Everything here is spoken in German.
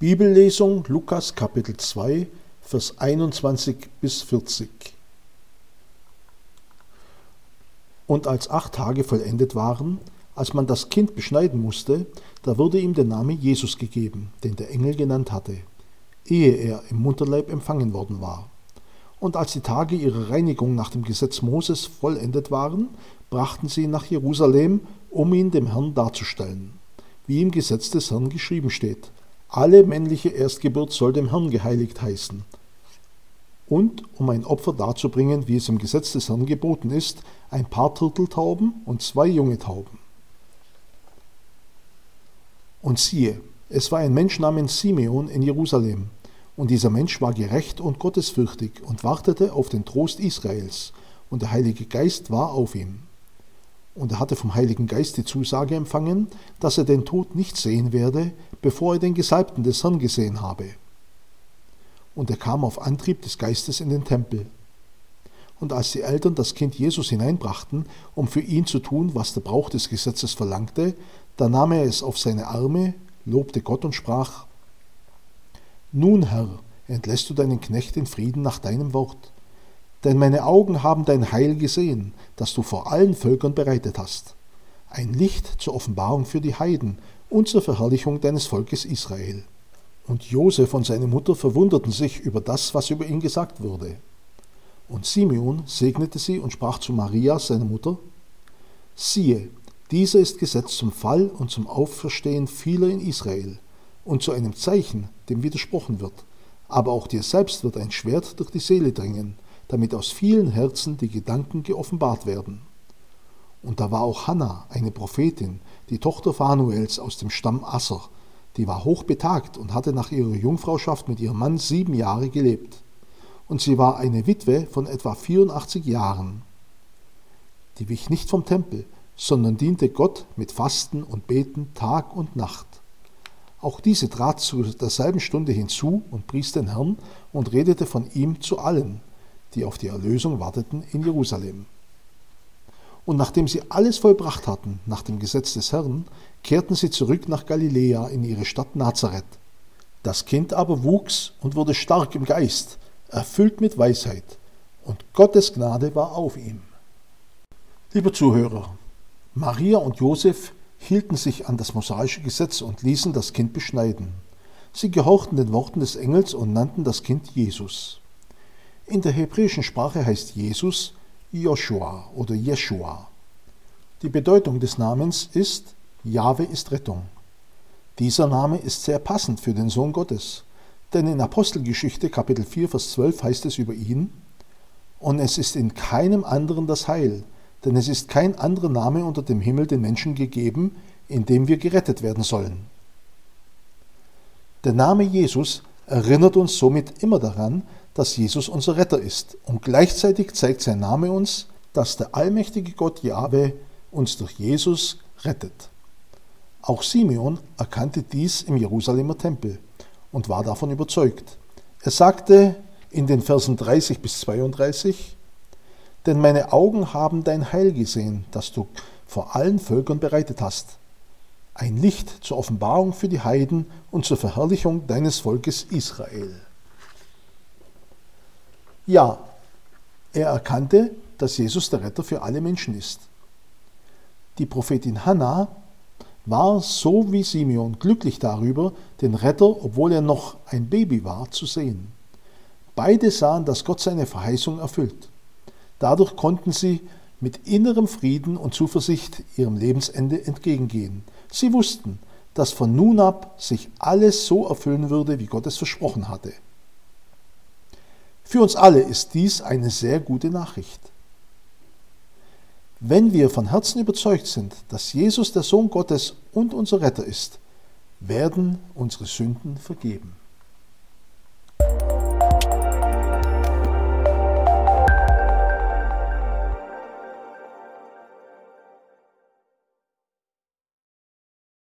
Bibellesung Lukas Kapitel 2, Vers 21 bis 40. Und als acht Tage vollendet waren, als man das Kind beschneiden musste, da wurde ihm der Name Jesus gegeben, den der Engel genannt hatte, ehe er im Mutterleib empfangen worden war. Und als die Tage ihrer Reinigung nach dem Gesetz Moses vollendet waren, brachten sie ihn nach Jerusalem, um ihn dem Herrn darzustellen, wie im Gesetz des Herrn geschrieben steht. Alle männliche Erstgeburt soll dem Herrn geheiligt heißen. Und um ein Opfer darzubringen, wie es im Gesetz des Herrn geboten ist, ein paar Turteltauben und zwei junge Tauben. Und siehe, es war ein Mensch namens Simeon in Jerusalem, und dieser Mensch war gerecht und gottesfürchtig und wartete auf den Trost Israels, und der Heilige Geist war auf ihm. Und er hatte vom Heiligen Geist die Zusage empfangen, dass er den Tod nicht sehen werde, bevor er den Gesalbten des Herrn gesehen habe. Und er kam auf Antrieb des Geistes in den Tempel. Und als die Eltern das Kind Jesus hineinbrachten, um für ihn zu tun, was der Brauch des Gesetzes verlangte, da nahm er es auf seine Arme, lobte Gott und sprach, Nun, Herr, entlässt du deinen Knecht in Frieden nach deinem Wort. Denn meine Augen haben dein Heil gesehen, das du vor allen Völkern bereitet hast. Ein Licht zur Offenbarung für die Heiden und zur Verherrlichung deines Volkes Israel. Und Josef und seine Mutter verwunderten sich über das, was über ihn gesagt wurde. Und Simeon segnete sie und sprach zu Maria, seiner Mutter, Siehe, dieser ist gesetzt zum Fall und zum Auferstehen vieler in Israel und zu einem Zeichen, dem widersprochen wird. Aber auch dir selbst wird ein Schwert durch die Seele dringen, damit aus vielen Herzen die Gedanken geoffenbart werden. Und da war auch Hannah, eine Prophetin, die Tochter Phanuels aus dem Stamm Asser, die war hochbetagt und hatte nach ihrer Jungfrauschaft mit ihrem Mann sieben Jahre gelebt. Und sie war eine Witwe von etwa 84 Jahren. Die wich nicht vom Tempel, sondern diente Gott mit Fasten und Beten Tag und Nacht. Auch diese trat zu derselben Stunde hinzu und pries den Herrn und redete von ihm zu allen, die auf die Erlösung warteten in Jerusalem. Und nachdem sie alles vollbracht hatten nach dem Gesetz des Herrn, kehrten sie zurück nach Galiläa in ihre Stadt Nazareth. Das Kind aber wuchs und wurde stark im Geist, erfüllt mit Weisheit, und Gottes Gnade war auf ihm. Lieber Zuhörer, Maria und Josef hielten sich an das mosaische Gesetz und ließen das Kind beschneiden. Sie gehorchten den Worten des Engels und nannten das Kind Jesus. In der hebräischen Sprache heißt Jesus Joshua oder Jeshua. Die Bedeutung des Namens ist Jahwe ist Rettung. Dieser Name ist sehr passend für den Sohn Gottes, denn in Apostelgeschichte Kapitel 4 Vers 12 heißt es über ihn, und es ist in keinem anderen das Heil, denn es ist kein anderer Name unter dem Himmel den Menschen gegeben, in dem wir gerettet werden sollen. Der Name Jesus erinnert uns somit immer daran, dass Jesus unser Retter ist, und gleichzeitig zeigt sein Name uns, dass der allmächtige Gott Jahwe uns durch Jesus rettet. Auch Simeon erkannte dies im Jerusalemer Tempel und war davon überzeugt. Er sagte in den Versen 30 bis 32, denn meine Augen haben dein Heil gesehen, das du vor allen Völkern bereitet hast. Ein Licht zur Offenbarung für die Heiden und zur Verherrlichung deines Volkes Israel. Ja, er erkannte, dass Jesus der Retter für alle Menschen ist. Die Prophetin Hannah war so wie Simeon glücklich darüber, den Retter, obwohl er noch ein Baby war, zu sehen. Beide sahen, dass Gott seine Verheißung erfüllt. Dadurch konnten sie mit innerem Frieden und Zuversicht ihrem Lebensende entgegengehen. Sie wussten, dass von nun ab sich alles so erfüllen würde, wie Gott es versprochen hatte. Für uns alle ist dies eine sehr gute Nachricht. Wenn wir von Herzen überzeugt sind, dass Jesus der Sohn Gottes und unser Retter ist, werden unsere Sünden vergeben.